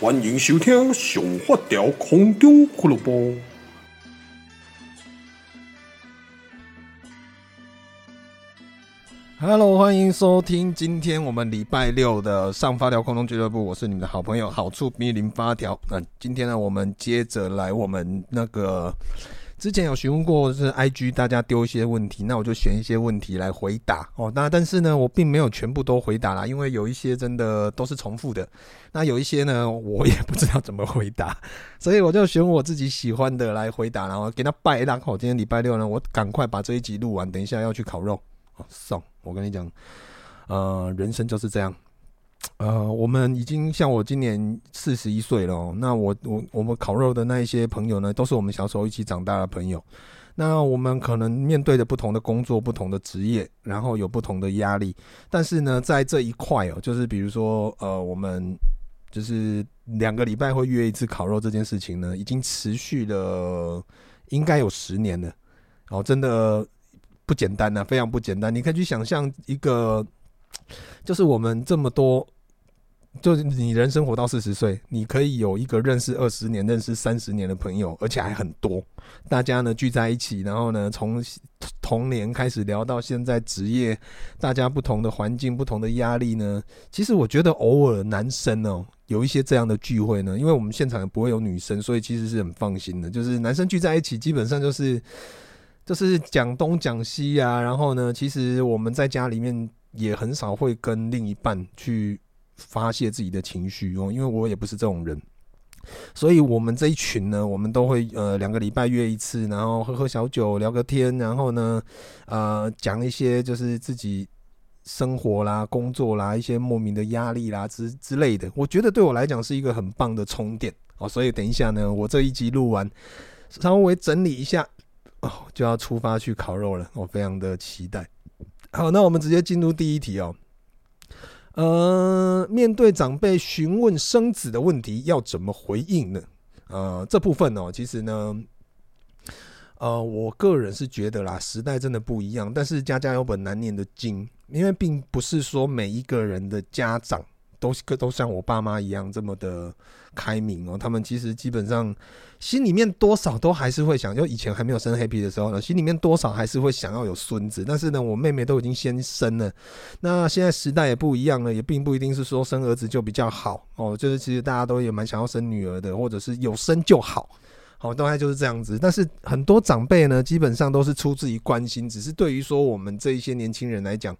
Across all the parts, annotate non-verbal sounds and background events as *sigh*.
欢迎收听《上发条空中俱乐部》。Hello，欢迎收听今天我们礼拜六的上发条空中俱乐部。我是你们的好朋友好处咪零发条。那今天呢，我们接着来我们那个。之前有询问过是 IG 大家丢一些问题，那我就选一些问题来回答哦。那但是呢，我并没有全部都回答啦，因为有一些真的都是重复的。那有一些呢，我也不知道怎么回答，*laughs* 所以我就选我自己喜欢的来回答，然后给他拜档。好，今天礼拜六呢，我赶快把这一集录完，等一下要去烤肉。哦，送我跟你讲，呃，人生就是这样。呃，我们已经像我今年四十一岁了喔。那我我我们烤肉的那一些朋友呢，都是我们小时候一起长大的朋友。那我们可能面对着不同的工作、不同的职业，然后有不同的压力。但是呢，在这一块哦，就是比如说，呃，我们就是两个礼拜会约一次烤肉这件事情呢，已经持续了应该有十年了。哦，真的不简单呐，非常不简单。你可以去想象一个，就是我们这么多。就是你人生活到四十岁，你可以有一个认识二十年、认识三十年的朋友，而且还很多。大家呢聚在一起，然后呢从童年开始聊到现在职业，大家不同的环境、不同的压力呢。其实我觉得偶尔男生哦有一些这样的聚会呢，因为我们现场也不会有女生，所以其实是很放心的。就是男生聚在一起，基本上就是就是讲东讲西啊。然后呢，其实我们在家里面也很少会跟另一半去。发泄自己的情绪哦，因为我也不是这种人，所以我们这一群呢，我们都会呃两个礼拜约一次，然后喝喝小酒，聊个天，然后呢，呃讲一些就是自己生活啦、工作啦一些莫名的压力啦之之类的。我觉得对我来讲是一个很棒的充电哦，所以等一下呢，我这一集录完，稍微整理一下哦，就要出发去烤肉了，我非常的期待。好，那我们直接进入第一题哦。呃，面对长辈询问生子的问题，要怎么回应呢？呃，这部分哦，其实呢，呃，我个人是觉得啦，时代真的不一样，但是家家有本难念的经，因为并不是说每一个人的家长。都都像我爸妈一样这么的开明哦，他们其实基本上心里面多少都还是会想，就以前还没有生 Happy 的时候呢，心里面多少还是会想要有孙子。但是呢，我妹妹都已经先生了，那现在时代也不一样了，也并不一定是说生儿子就比较好哦，就是其实大家都也蛮想要生女儿的，或者是有生就好，好，大概就是这样子。但是很多长辈呢，基本上都是出自于关心，只是对于说我们这一些年轻人来讲，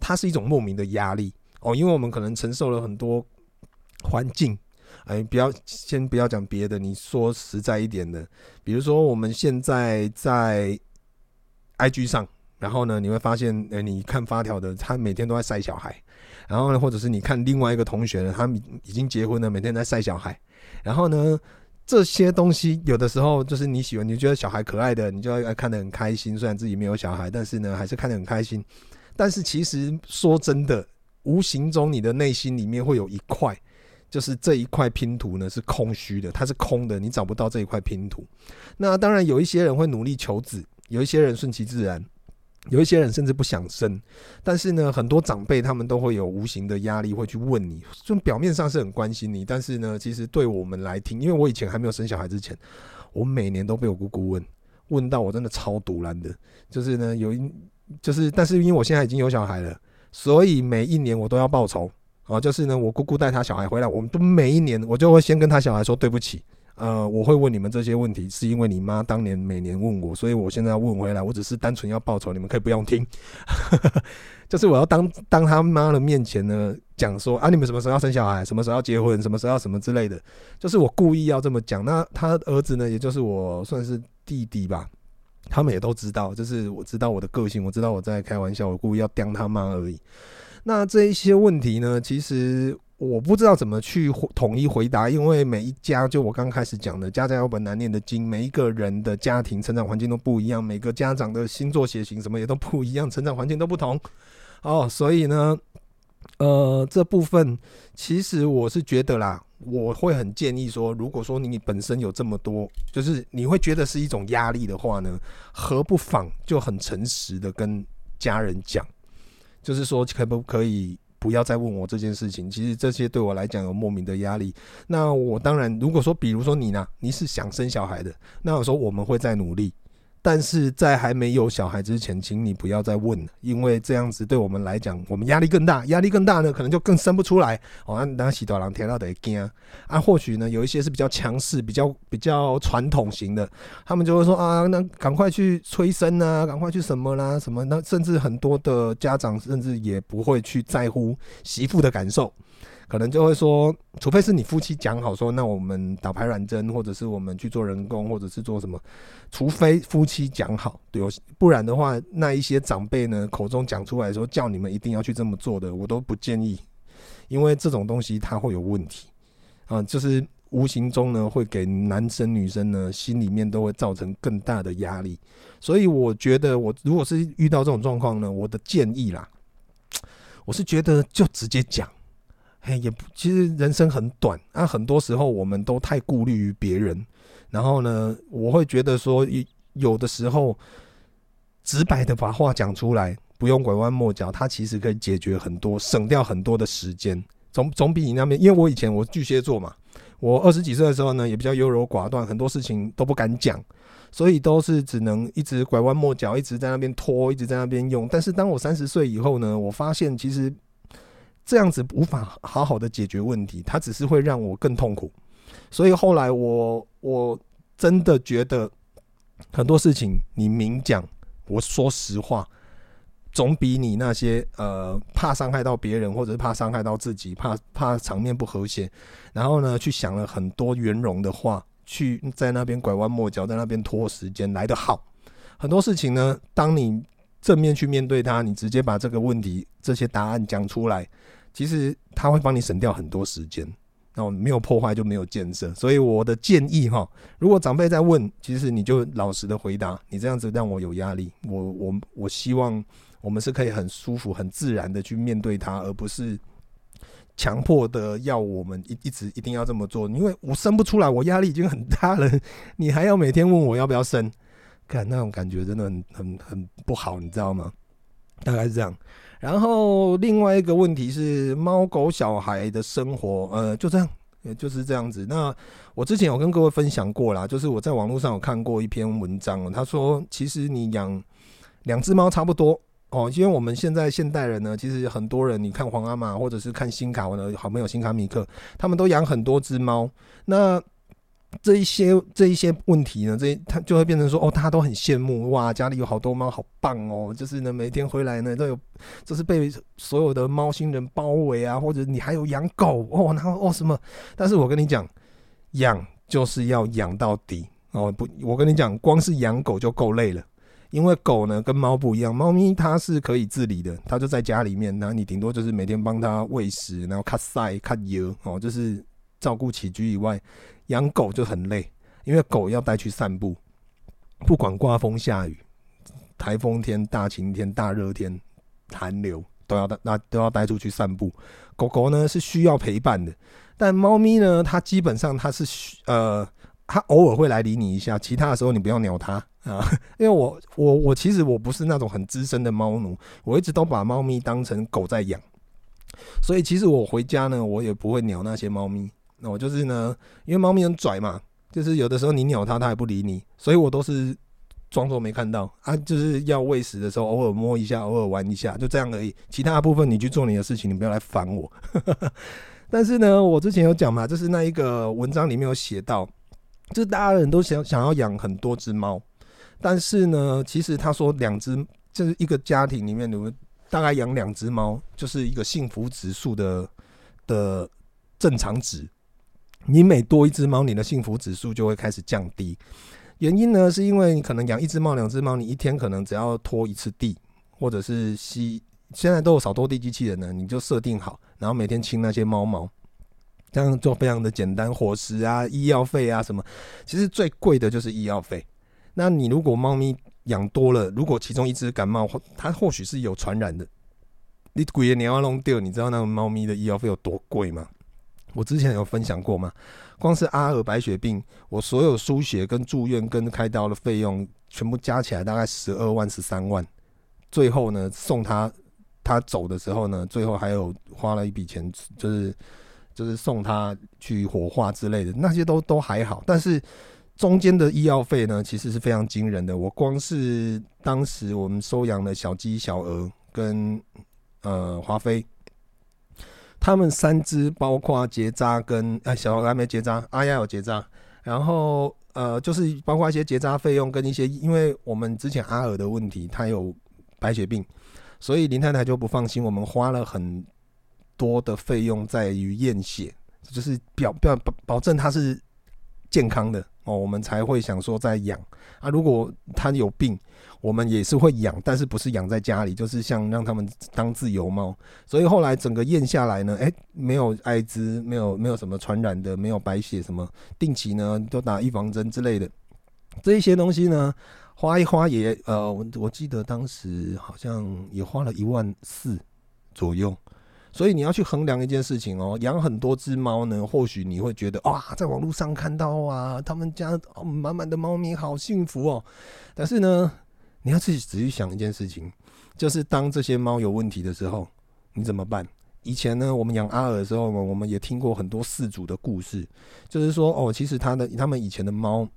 它是一种莫名的压力。哦，因为我们可能承受了很多环境，哎，不要先不要讲别的，你说实在一点的，比如说我们现在在 IG 上，然后呢，你会发现，哎，你看发条的，他每天都在晒小孩，然后呢，或者是你看另外一个同学呢，他们已经结婚了，每天在晒小孩，然后呢，这些东西有的时候就是你喜欢，你觉得小孩可爱的，你就要看得很开心，虽然自己没有小孩，但是呢，还是看得很开心。但是其实说真的。无形中，你的内心里面会有一块，就是这一块拼图呢是空虚的，它是空的，你找不到这一块拼图。那当然有一些人会努力求子，有一些人顺其自然，有一些人甚至不想生。但是呢，很多长辈他们都会有无形的压力，会去问你，就表面上是很关心你，但是呢，其实对我们来听，因为我以前还没有生小孩之前，我每年都被我姑姑问，问到我真的超堵烂的。就是呢，有一就是，但是因为我现在已经有小孩了。所以每一年我都要报仇啊！就是呢，我姑姑带他小孩回来，我们都每一年我就会先跟他小孩说对不起。呃，我会问你们这些问题，是因为你妈当年每年问我，所以我现在要问回来。我只是单纯要报仇，你们可以不用听。*laughs* 就是我要当当他妈的面前呢讲说啊，你们什么时候要生小孩？什么时候要结婚？什么时候要什么之类的？就是我故意要这么讲。那他儿子呢，也就是我算是弟弟吧。他们也都知道，就是我知道我的个性，我知道我在开玩笑，我故意要刁他妈而已。那这一些问题呢，其实我不知道怎么去统一回答，因为每一家，就我刚开始讲的，家家有本难念的经，每一个人的家庭成长环境都不一样，每个家长的星座血型什么也都不一样，成长环境都不同。哦，所以呢，呃，这部分其实我是觉得啦。我会很建议说，如果说你本身有这么多，就是你会觉得是一种压力的话呢，何不妨就很诚实的跟家人讲，就是说可不可以不要再问我这件事情。其实这些对我来讲有莫名的压力。那我当然，如果说比如说你呢，你是想生小孩的，那我说我们会再努力。但是在还没有小孩之前，请你不要再问了，因为这样子对我们来讲，我们压力更大，压力更大呢，可能就更生不出来。哦，那喜多郎听到得惊 *laughs* 啊，或许呢有一些是比较强势、比较比较传统型的，他们就会说啊，那赶快去催生啊，赶快去什么啦，什么？那甚至很多的家长甚至也不会去在乎媳妇的感受。可能就会说，除非是你夫妻讲好说，那我们打排卵针，或者是我们去做人工，或者是做什么，除非夫妻讲好，对，不然的话，那一些长辈呢口中讲出来说叫你们一定要去这么做的，我都不建议，因为这种东西它会有问题。啊，就是无形中呢会给男生女生呢心里面都会造成更大的压力，所以我觉得我如果是遇到这种状况呢，我的建议啦，我是觉得就直接讲。嘿，也不，其实人生很短啊，很多时候我们都太顾虑于别人，然后呢，我会觉得说，有的时候直白的把话讲出来，不用拐弯抹角，它其实可以解决很多，省掉很多的时间，总总比你那边，因为我以前我巨蟹座嘛，我二十几岁的时候呢，也比较优柔寡断，很多事情都不敢讲，所以都是只能一直拐弯抹角，一直在那边拖，一直在那边用。但是当我三十岁以后呢，我发现其实。这样子无法好好的解决问题，它只是会让我更痛苦。所以后来我我真的觉得很多事情你明讲，我说实话，总比你那些呃怕伤害到别人，或者是怕伤害到自己，怕怕场面不和谐，然后呢去想了很多圆融的话，去在那边拐弯抹角，在那边拖时间来得好。很多事情呢，当你正面去面对它，你直接把这个问题这些答案讲出来。其实他会帮你省掉很多时间，然后没有破坏就没有建设。所以我的建议哈，如果长辈在问，其实你就老实的回答。你这样子让我有压力，我我我希望我们是可以很舒服、很自然的去面对他，而不是强迫的要我们一一直一定要这么做。因为我生不出来，我压力已经很大了，你还要每天问我要不要生，看那种感觉真的很很很不好，你知道吗？大概是这样。然后另外一个问题是猫狗小孩的生活，呃，就这样，也就是这样子。那我之前有跟各位分享过啦，就是我在网络上有看过一篇文章，他说其实你养两只猫差不多哦，因为我们现在现代人呢，其实很多人你看皇阿玛或者是看新卡，我的好朋友新卡米克，他们都养很多只猫，那。这一些这一些问题呢，这他就会变成说，哦，大家都很羡慕，哇，家里有好多猫，好棒哦！就是呢，每天回来呢都有，就是被所有的猫星人包围啊，或者你还有养狗哦，然后哦什么？但是我跟你讲，养就是要养到底哦，不，我跟你讲，光是养狗就够累了，因为狗呢跟猫不一样，猫咪它是可以自理的，它就在家里面，然后你顶多就是每天帮它喂食，然后看晒、看油哦，就是照顾起居以外。养狗就很累，因为狗要带去散步，不管刮风下雨、台风天、大晴天、大热天、寒流，都要带那都要带出去散步。狗狗呢是需要陪伴的，但猫咪呢，它基本上它是呃，它偶尔会来理你一下，其他的时候你不要鸟它啊。*laughs* 因为我我我其实我不是那种很资深的猫奴，我一直都把猫咪当成狗在养，所以其实我回家呢，我也不会鸟那些猫咪。那我就是呢，因为猫咪很拽嘛，就是有的时候你鸟它，它也不理你，所以我都是装作没看到啊。就是要喂食的时候，偶尔摸一下，偶尔玩一下，就这样而已。其他的部分你去做你的事情，你不要来烦我。*laughs* 但是呢，我之前有讲嘛，就是那一个文章里面有写到，就是大家人都想想要养很多只猫，但是呢，其实他说两只就是一个家庭里面，你们大概养两只猫，就是一个幸福指数的的正常值。你每多一只猫，你的幸福指数就会开始降低。原因呢，是因为你可能养一只猫、两只猫，你一天可能只要拖一次地，或者是吸。现在都有扫拖地机器人呢，你就设定好，然后每天清那些猫毛，这样做非常的简单。伙食啊、医药费啊什么，其实最贵的就是医药费。那你如果猫咪养多了，如果其中一只感冒，它或许是有传染的，你鬼你要弄掉，你知道那个猫咪的医药费有多贵吗？我之前有分享过吗？光是阿尔白血病，我所有输血跟住院跟开刀的费用全部加起来大概十二万十三万，最后呢送他他走的时候呢，最后还有花了一笔钱，就是就是送他去火化之类的，那些都都还好。但是中间的医药费呢，其实是非常惊人的。我光是当时我们收养的小鸡、小鹅跟呃华妃，他们三只，包括结扎跟哎小鹅还没结扎，阿亚有结扎，然后呃就是包括一些结扎费用跟一些，因为我们之前阿尔的问题，他有白血病。所以林太太就不放心，我们花了很多的费用在于验血，就是表表保保证他是健康的哦，我们才会想说再养啊。如果他有病，我们也是会养，但是不是养在家里，就是像让他们当自由猫。所以后来整个验下来呢，诶，没有艾滋，没有没有什么传染的，没有白血什么，定期呢都打预防针之类的，这一些东西呢。花一花也，呃，我我记得当时好像也花了一万四左右，所以你要去衡量一件事情哦，养很多只猫呢，或许你会觉得哇，在网络上看到啊，他们家满满的猫咪好幸福哦，但是呢，你要自己仔细想一件事情，就是当这些猫有问题的时候，你怎么办？以前呢，我们养阿尔的时候呢，我们也听过很多饲主的故事，就是说哦，其实他的他们以前的猫，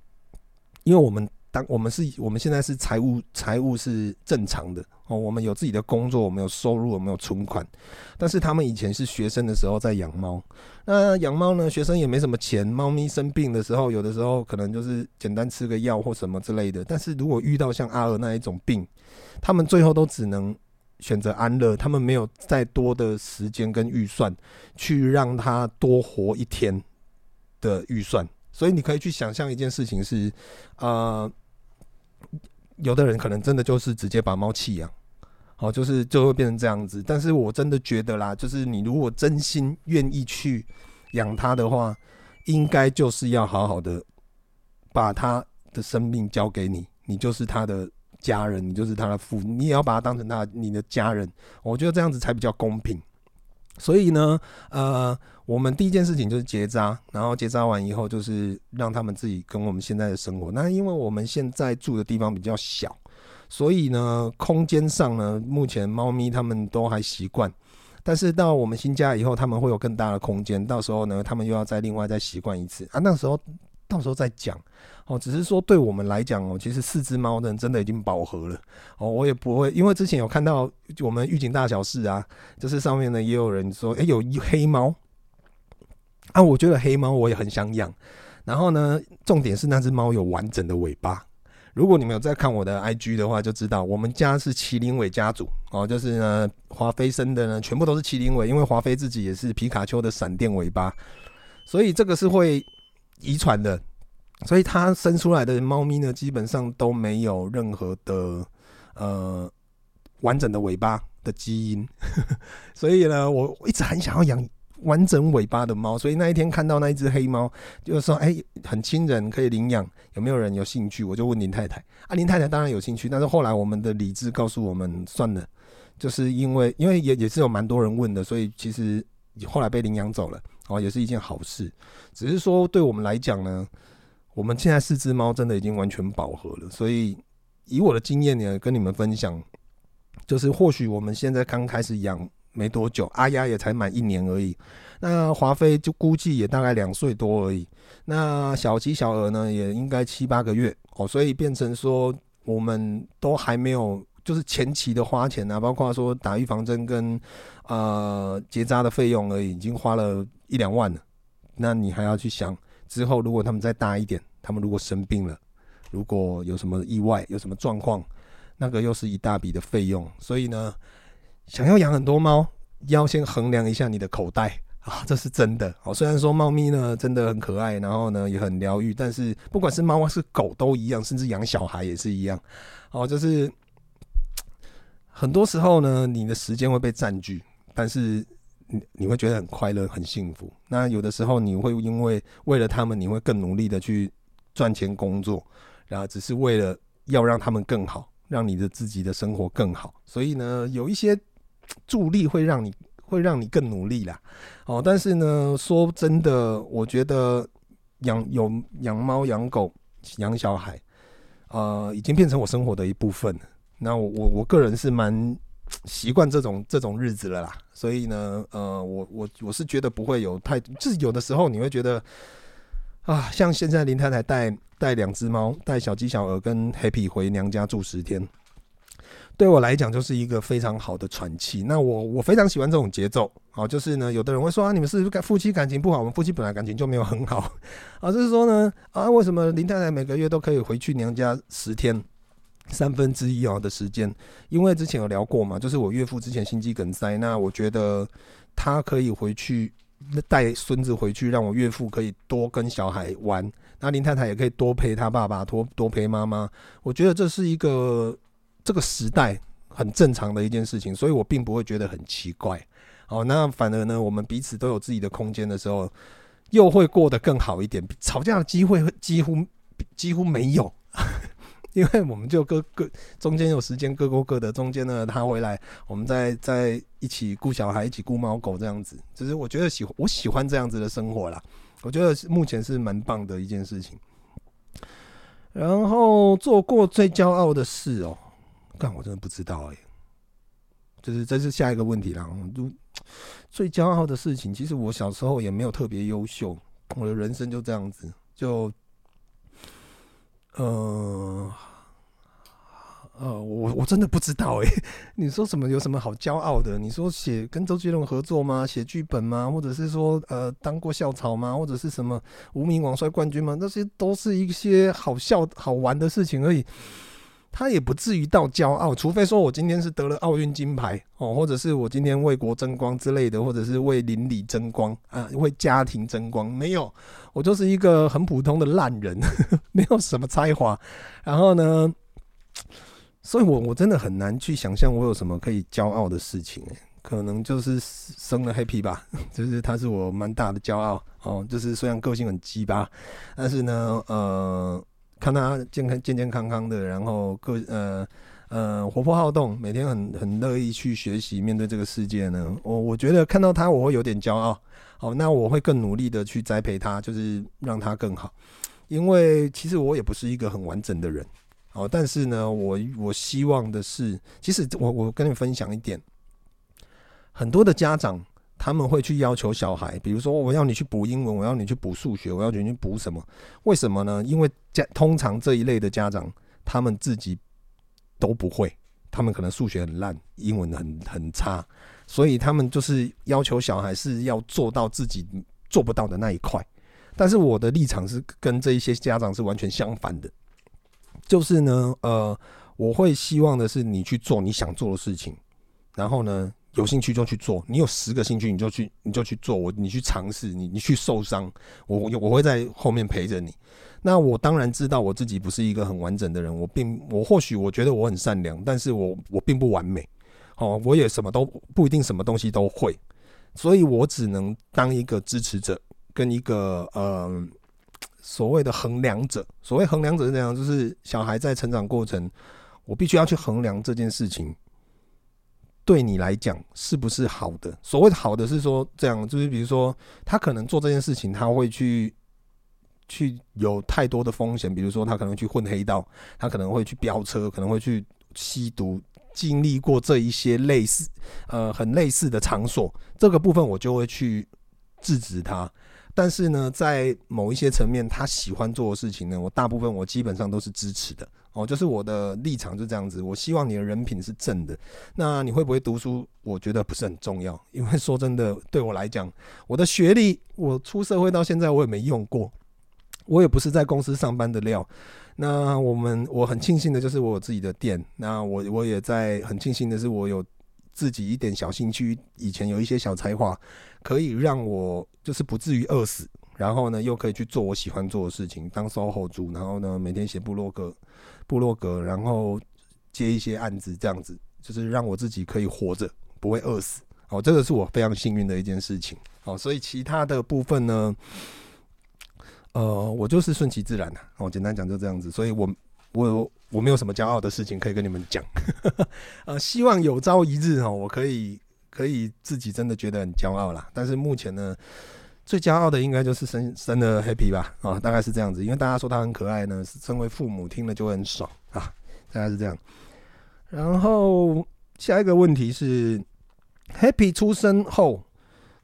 因为我们。当我们是，我们现在是财务，财务是正常的哦。我们有自己的工作，我们有收入，我们有存款。但是他们以前是学生的时候在养猫，那养猫呢，学生也没什么钱。猫咪生病的时候，有的时候可能就是简单吃个药或什么之类的。但是如果遇到像阿尔那一种病，他们最后都只能选择安乐，他们没有再多的时间跟预算去让他多活一天的预算。所以你可以去想象一件事情是，呃。有的人可能真的就是直接把猫弃养，好，就是就会变成这样子。但是我真的觉得啦，就是你如果真心愿意去养它的话，应该就是要好好的把它的生命交给你，你就是他的家人，你就是他的父，你也要把它当成他你的家人。我觉得这样子才比较公平。所以呢，呃，我们第一件事情就是结扎，然后结扎完以后就是让他们自己跟我们现在的生活。那因为我们现在住的地方比较小，所以呢，空间上呢，目前猫咪他们都还习惯。但是到我们新家以后，他们会有更大的空间，到时候呢，他们又要再另外再习惯一次啊。那时候到时候再讲。哦，只是说对我们来讲哦，其实四只猫呢，真的已经饱和了。哦，我也不会，因为之前有看到我们预警大小事啊，就是上面呢也有人说，哎，有一黑猫啊，我觉得黑猫我也很想养。然后呢，重点是那只猫有完整的尾巴。如果你们有在看我的 IG 的话，就知道我们家是麒麟尾家族哦，就是呢华妃生的呢全部都是麒麟尾，因为华妃自己也是皮卡丘的闪电尾巴，所以这个是会遗传的。所以它生出来的猫咪呢，基本上都没有任何的呃完整的尾巴的基因，*laughs* 所以呢，我一直很想要养完整尾巴的猫。所以那一天看到那一只黑猫，就是说，哎、很亲人，可以领养，有没有人有兴趣？我就问林太太，啊，林太太当然有兴趣，但是后来我们的理智告诉我们，算了，就是因为因为也也是有蛮多人问的，所以其实后来被领养走了，啊，也是一件好事。只是说对我们来讲呢。我们现在四只猫真的已经完全饱和了，所以以我的经验呢，跟你们分享，就是或许我们现在刚开始养没多久，阿丫也才满一年而已，那华妃就估计也大概两岁多而已，那小鸡小鹅呢也应该七八个月哦，所以变成说我们都还没有，就是前期的花钱啊，包括说打预防针跟呃结扎的费用而已，已经花了一两万了，那你还要去想。之后，如果他们再大一点，他们如果生病了，如果有什么意外，有什么状况，那个又是一大笔的费用。所以呢，想要养很多猫，要先衡量一下你的口袋啊，这是真的。哦，虽然说猫咪呢真的很可爱，然后呢也很疗愈，但是不管是猫还是狗都一样，甚至养小孩也是一样。哦，就是很多时候呢，你的时间会被占据，但是。你会觉得很快乐、很幸福。那有的时候你会因为为了他们，你会更努力的去赚钱工作，然后只是为了要让他们更好，让你的自己的生活更好。所以呢，有一些助力会让你会让你更努力啦。哦，但是呢，说真的，我觉得养有养猫、养狗、养小孩，呃，已经变成我生活的一部分了。那我我我个人是蛮。习惯这种这种日子了啦。所以呢，呃，我我我是觉得不会有太，就是有的时候你会觉得啊，像现在林太太带带两只猫，带小鸡、小鹅跟 Happy 回娘家住十天。对我来讲，就是一个非常好的喘气。那我我非常喜欢这种节奏。好，就是呢，有的人会说啊，你们是不是夫妻感情不好？我们夫妻本来感情就没有很好。啊，就是说呢，啊，为什么林太太每个月都可以回去娘家十天，三分之一啊的时间？因为之前有聊过嘛，就是我岳父之前心肌梗塞，那我觉得他可以回去带孙子回去，让我岳父可以多跟小孩玩。那林太太也可以多陪他爸爸，多多陪妈妈。我觉得这是一个。这个时代很正常的一件事情，所以我并不会觉得很奇怪。哦，那反而呢，我们彼此都有自己的空间的时候，又会过得更好一点。吵架的机会几乎几乎没有，因为我们就各各中间有时间各过各的。中间呢，他回来，我们再再一起顾小孩，一起顾猫狗这样子。就是我觉得喜我喜欢这样子的生活啦。我觉得目前是蛮棒的一件事情。然后做过最骄傲的事哦。但我真的不知道哎、就是这是下一个问题啦。就最骄傲的事情，其实我小时候也没有特别优秀，我的人生就这样子，就呃呃，我我真的不知道哎、*laughs* 你说什么？有什么好骄傲的？你说写跟周杰伦合作吗？写剧本吗？或者是说呃当过校草吗？或者是什么无名王摔冠军吗？那些都是一些好笑好玩的事情而已。他也不至于到骄傲，除非说我今天是得了奥运金牌哦，或者是我今天为国争光之类的，或者是为邻里争光啊，为家庭争光。没有，我就是一个很普通的烂人，*laughs* 没有什么才华。然后呢，所以我我真的很难去想象我有什么可以骄傲的事情。可能就是生了 Happy 吧，*laughs* 就是他是我蛮大的骄傲哦。就是虽然个性很鸡巴，但是呢，呃。看他健康、健健康康的，然后个呃呃活泼好动，每天很很乐意去学习，面对这个世界呢。我我觉得看到他，我会有点骄傲。好，那我会更努力的去栽培他，就是让他更好。因为其实我也不是一个很完整的人。好，但是呢，我我希望的是，其实我我跟你分享一点，很多的家长。他们会去要求小孩，比如说我要你去补英文，我要你去补数学，我要你去补什么？为什么呢？因为家通常这一类的家长，他们自己都不会，他们可能数学很烂，英文很很差，所以他们就是要求小孩是要做到自己做不到的那一块。但是我的立场是跟这一些家长是完全相反的，就是呢，呃，我会希望的是你去做你想做的事情，然后呢，有兴趣就去做，你有十个兴趣你就去，你就去做。我你去尝试，你你去受伤，我我会在后面陪着你。那我当然知道我自己不是一个很完整的人，我并我或许我觉得我很善良，但是我我并不完美。哦，我也什么都不一定什么东西都会，所以我只能当一个支持者跟一个呃所谓的衡量者。所谓衡量者是这样，就是小孩在成长过程，我必须要去衡量这件事情。对你来讲是不是好的？所谓的好的是说这样，就是比如说他可能做这件事情，他会去去有太多的风险，比如说他可能去混黑道，他可能会去飙车，可能会去吸毒，经历过这一些类似呃很类似的场所，这个部分我就会去制止他。但是呢，在某一些层面，他喜欢做的事情呢，我大部分我基本上都是支持的。哦，就是我的立场就这样子。我希望你的人品是正的。那你会不会读书？我觉得不是很重要，因为说真的，对我来讲，我的学历，我出社会到现在我也没用过，我也不是在公司上班的料。那我们我很庆幸的就是我有自己的店。那我我也在很庆幸的是我有自己一点小兴趣，以前有一些小才华，可以让我就是不至于饿死。然后呢，又可以去做我喜欢做的事情，当 SOHO 族。然后呢，每天写部落格。部落格，然后接一些案子，这样子就是让我自己可以活着，不会饿死。哦，这个是我非常幸运的一件事情。哦，所以其他的部分呢，呃，我就是顺其自然的。哦，简单讲就这样子。所以我我我没有什么骄傲的事情可以跟你们讲。*laughs* 呃，希望有朝一日哦，我可以可以自己真的觉得很骄傲啦。但是目前呢。最骄傲的应该就是生生了 Happy 吧，啊，大概是这样子，因为大家说他很可爱呢，是身为父母听了就会很爽啊，大概是这样。然后下一个问题是，Happy 出生后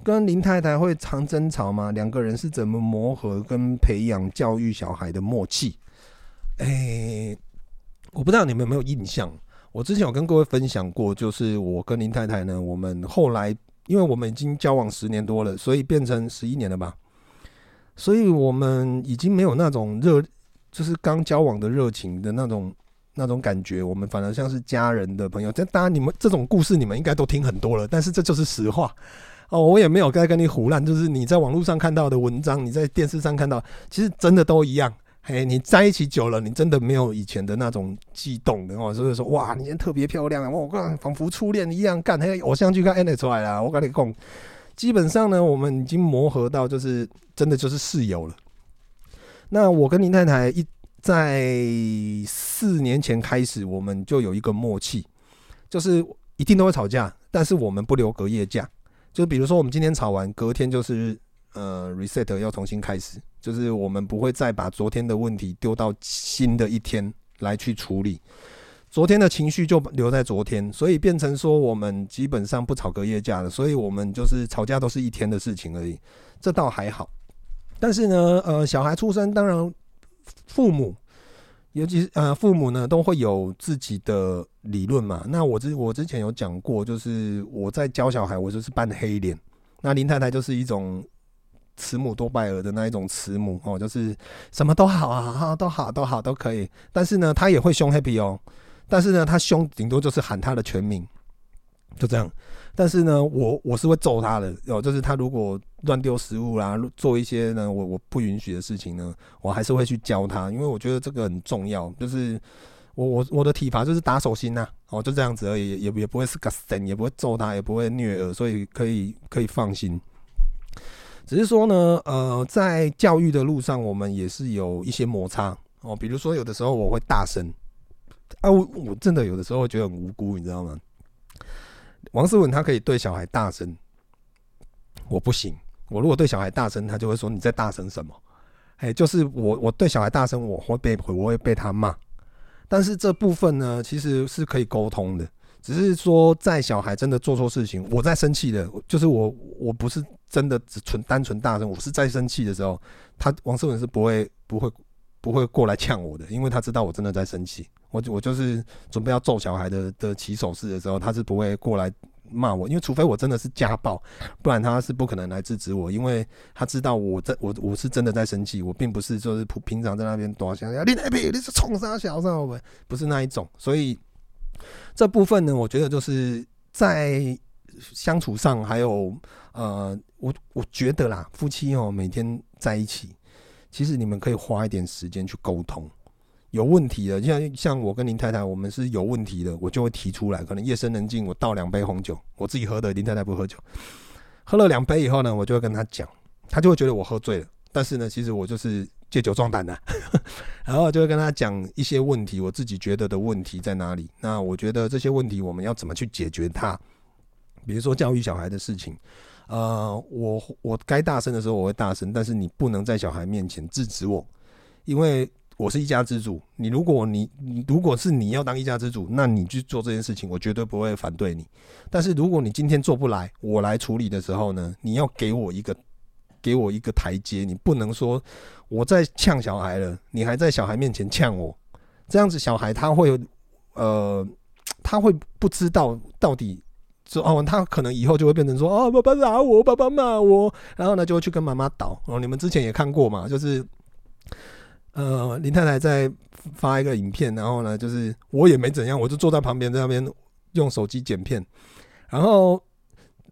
跟林太太会常争吵吗？两个人是怎么磨合跟培养教育小孩的默契？哎、我不知道你们有没有印象，我之前有跟各位分享过，就是我跟林太太呢，我们后来因为我们已经交往十年多了，所以变成十一年了吧，所以我们已经没有那种热，就是刚交往的热情的那种。那种感觉，我们反而像是家人的朋友。这当然，你们这种故事你们应该都听很多了，但是这就是实话哦。我也没有该跟你胡乱，就是你在网络上看到的文章，你在电视上看到，其实真的都一样。嘿，你在一起久了，你真的没有以前的那种悸动的哦。所以说，哇，你今天特别漂亮啊！我靠，仿佛初恋一样。干，嘿，偶像剧看 end 出来了。我跟你讲，基本上呢，我们已经磨合到就是真的就是室友了。那我跟林太太一。在四年前开始，我们就有一个默契，就是一定都会吵架，但是我们不留隔夜架。就比如说，我们今天吵完，隔天就是呃 reset 要重新开始，就是我们不会再把昨天的问题丢到新的一天来去处理，昨天的情绪就留在昨天，所以变成说我们基本上不吵隔夜架了。所以我们就是吵架都是一天的事情而已，这倒还好。但是呢，呃，小孩出生当然。父母，尤其是呃，父母呢，都会有自己的理论嘛。那我之我之前有讲过，就是我在教小孩，我就是扮黑脸。那林太太就是一种慈母多败儿的那一种慈母哦，就是什么都好啊，哈都好都好都可以。但是呢，他也会凶 Happy 哦。但是呢，他凶顶多就是喊他的全名，就这样。但是呢，我我是会揍他的哦，就是他如果乱丢食物啦，做一些呢我我不允许的事情呢，我还是会去教他，因为我觉得这个很重要。就是我我我的体罚就是打手心呐，哦，就这样子而已，也也不会是个神，也不会揍他，也不会虐儿，所以可以可以放心。只是说呢，呃，在教育的路上，我们也是有一些摩擦哦，比如说有的时候我会大声，啊，我我真的有的时候觉得很无辜，你知道吗？王思文他可以对小孩大声，我不行。我如果对小孩大声，他就会说你在大声什么？哎，就是我我对小孩大声，我会被我会被他骂。但是这部分呢，其实是可以沟通的。只是说，在小孩真的做错事情，我在生气的，就是我我不是真的只纯单纯大声，我是在生气的时候，他王思文是不会不会不会过来呛我的，因为他知道我真的在生气。我我就是准备要揍小孩的的起手式的时候，他是不会过来骂我，因为除非我真的是家暴，不然他是不可能来制止我，因为他知道我在我我是真的在生气，我并不是就是平平常在那边多想要你那边你是冲啥小子，不不是那一种，所以这部分呢，我觉得就是在相处上还有呃，我我觉得啦，夫妻哦每天在一起，其实你们可以花一点时间去沟通。有问题的，像像我跟林太太，我们是有问题的，我就会提出来。可能夜深人静，我倒两杯红酒，我自己喝的，林太太不喝酒。喝了两杯以后呢，我就会跟他讲，他就会觉得我喝醉了。但是呢，其实我就是借酒壮胆的，*laughs* 然后就会跟他讲一些问题，我自己觉得的问题在哪里。那我觉得这些问题我们要怎么去解决它？比如说教育小孩的事情，呃，我我该大声的时候我会大声，但是你不能在小孩面前制止我，因为。我是一家之主，你如果你你如果是你要当一家之主，那你去做这件事情，我绝对不会反对你。但是如果你今天做不来，我来处理的时候呢，你要给我一个给我一个台阶，你不能说我在呛小孩了，你还在小孩面前呛我，这样子小孩他会呃他会不知道到底说哦，他可能以后就会变成说哦，爸爸打我，爸爸骂我，然后呢就会去跟妈妈倒。哦，你们之前也看过嘛，就是。呃，林太太在发一个影片，然后呢，就是我也没怎样，我就坐在旁边，在那边用手机剪片，然后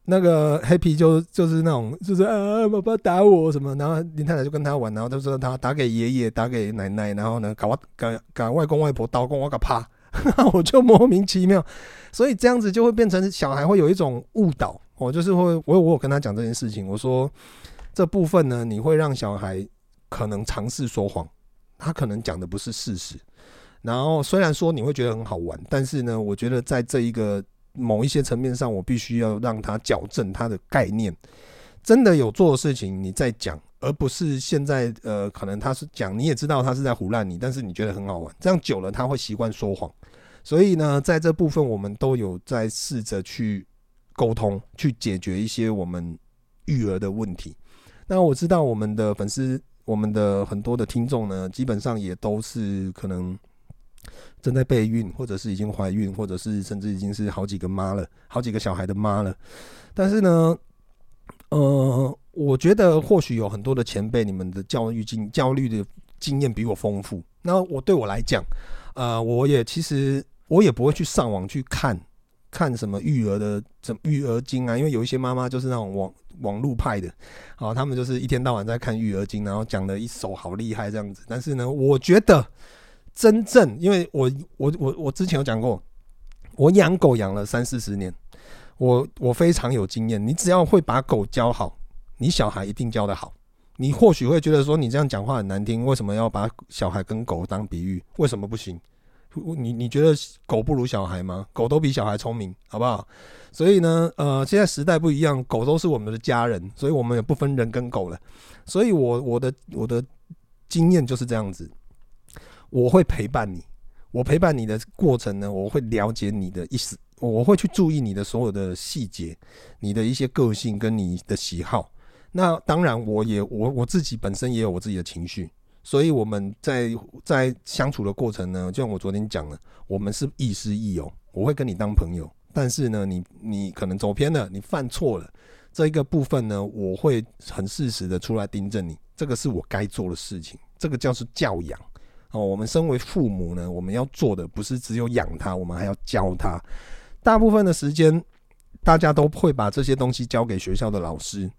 那个 Happy 就就是那种，就是啊，爸爸打我什么，然后林太太就跟他玩，然后他说他打给爷爷，打给奶奶，然后呢，搞我搞搞外公外婆刀工，我搞怕，*laughs* 我就莫名其妙，所以这样子就会变成小孩会有一种误导，我就是会我我有跟他讲这件事情，我说这部分呢，你会让小孩可能尝试说谎。他可能讲的不是事实，然后虽然说你会觉得很好玩，但是呢，我觉得在这一个某一些层面上，我必须要让他矫正他的概念。真的有做的事情，你再讲，而不是现在呃，可能他是讲，你也知道他是在胡乱你，但是你觉得很好玩，这样久了他会习惯说谎。所以呢，在这部分我们都有在试着去沟通，去解决一些我们育儿的问题。那我知道我们的粉丝，我们的很多的听众呢，基本上也都是可能正在备孕，或者是已经怀孕，或者是甚至已经是好几个妈了，好几个小孩的妈了。但是呢，呃，我觉得或许有很多的前辈，你们的教育经教育的经验比我丰富。那我对我来讲，呃，我也其实我也不会去上网去看看什么育儿的怎么育儿经啊，因为有一些妈妈就是那种网网路派的，好，他们就是一天到晚在看育儿经，然后讲的一手好厉害这样子。但是呢，我觉得真正，因为我我我我之前有讲过，我养狗养了三四十年。我我非常有经验，你只要会把狗教好，你小孩一定教得好。你或许会觉得说你这样讲话很难听，为什么要把小孩跟狗当比喻？为什么不行？你你觉得狗不如小孩吗？狗都比小孩聪明，好不好？所以呢，呃，现在时代不一样，狗都是我们的家人，所以我们也不分人跟狗了。所以我我的我的经验就是这样子，我会陪伴你，我陪伴你的过程呢，我会了解你的意思。我会去注意你的所有的细节，你的一些个性跟你的喜好。那当然，我也我我自己本身也有我自己的情绪，所以我们在在相处的过程呢，就像我昨天讲了，我们是亦师亦友。我会跟你当朋友，但是呢，你你可能走偏了，你犯错了，这一个部分呢，我会很适时的出来盯着你。这个是我该做的事情，这个叫做教养。哦，我们身为父母呢，我们要做的不是只有养他，我们还要教他。大部分的时间，大家都会把这些东西交给学校的老师，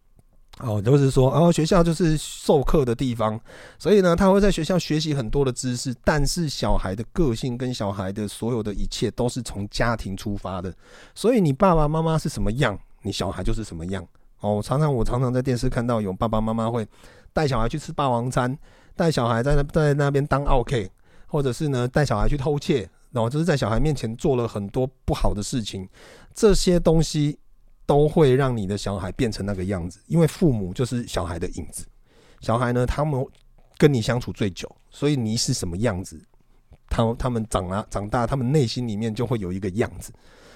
哦，都是说，哦，学校就是授课的地方，所以呢，他会在学校学习很多的知识。但是小孩的个性跟小孩的所有的一切都是从家庭出发的，所以你爸爸妈妈是什么样，你小孩就是什么样。哦，常常我常常在电视看到有爸爸妈妈会带小孩去吃霸王餐，带小孩在那在那边当奥 K，，或者是呢带小孩去偷窃。然后就是在小孩面前做了很多不好的事情，这些东西都会让你的小孩变成那个样子，因为父母就是小孩的影子。小孩呢，他们跟你相处最久，所以你是什么样子，他他们长了长大，他们内心里面就会有一个样子。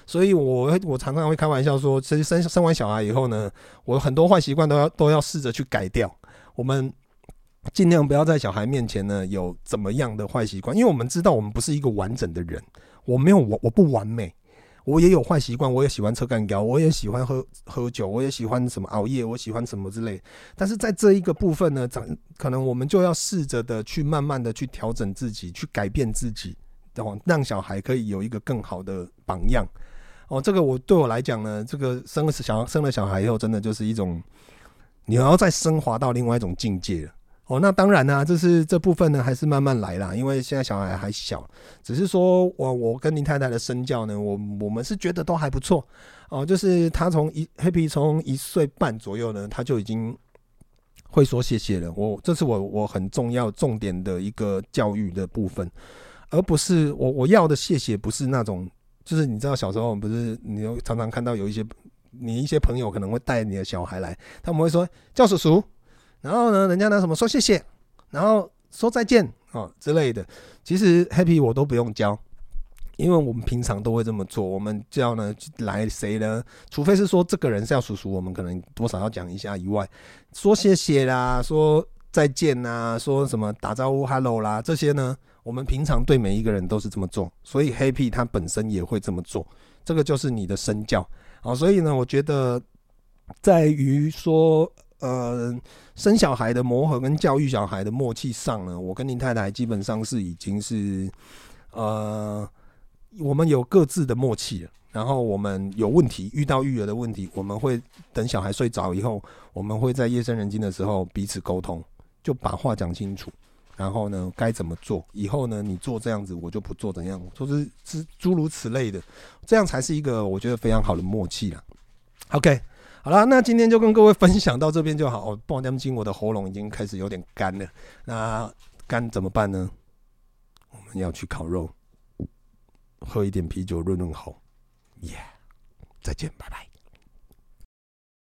所以我我常常会开玩笑说，其实生生完小孩以后呢，我很多坏习惯都要都要试着去改掉。我们。尽量不要在小孩面前呢有怎么样的坏习惯，因为我们知道我们不是一个完整的人，我没有我我不完美，我也有坏习惯，我也喜欢吃干胶，我也喜欢喝喝酒，我也喜欢什么熬夜，我喜欢什么之类。但是在这一个部分呢，长可能我们就要试着的去慢慢的去调整自己，去改变自己，然后，让小孩可以有一个更好的榜样。哦，这个我对我来讲呢，这个生了小生了小孩以后，真的就是一种你要再升华到另外一种境界了。哦，那当然呢、啊，这是这部分呢，还是慢慢来啦。因为现在小孩还小，只是说我我跟林太太的身教呢，我我们是觉得都还不错哦。就是他从一 Happy 从一岁半左右呢，他就已经会说谢谢了。我这是我我很重要重点的一个教育的部分，而不是我我要的谢谢不是那种，就是你知道小时候不是你常常看到有一些你一些朋友可能会带你的小孩来，他们会说叫叔叔。然后呢，人家呢什么说谢谢，然后说再见啊之类的。其实 Happy 我都不用教，因为我们平常都会这么做。我们叫呢来谁呢？除非是说这个人是要叔叔，我们可能多少要讲一下以外，说谢谢啦，说再见呐，说什么打招呼 Hello 啦，这些呢，我们平常对每一个人都是这么做。所以 Happy 他本身也会这么做，这个就是你的身教啊。所以呢，我觉得在于说。呃，生小孩的磨合跟教育小孩的默契上呢，我跟林太太基本上是已经是，呃，我们有各自的默契了。然后我们有问题，遇到育儿的问题，我们会等小孩睡着以后，我们会在夜深人静的时候彼此沟通，就把话讲清楚。然后呢，该怎么做？以后呢，你做这样子，我就不做怎样，就是是诸如此类的，这样才是一个我觉得非常好的默契了。OK。好了，那今天就跟各位分享到这边就好。不好意思我的喉咙已经开始有点干了。那干怎么办呢？我们要去烤肉，喝一点啤酒润润喉。耶，再见，拜拜。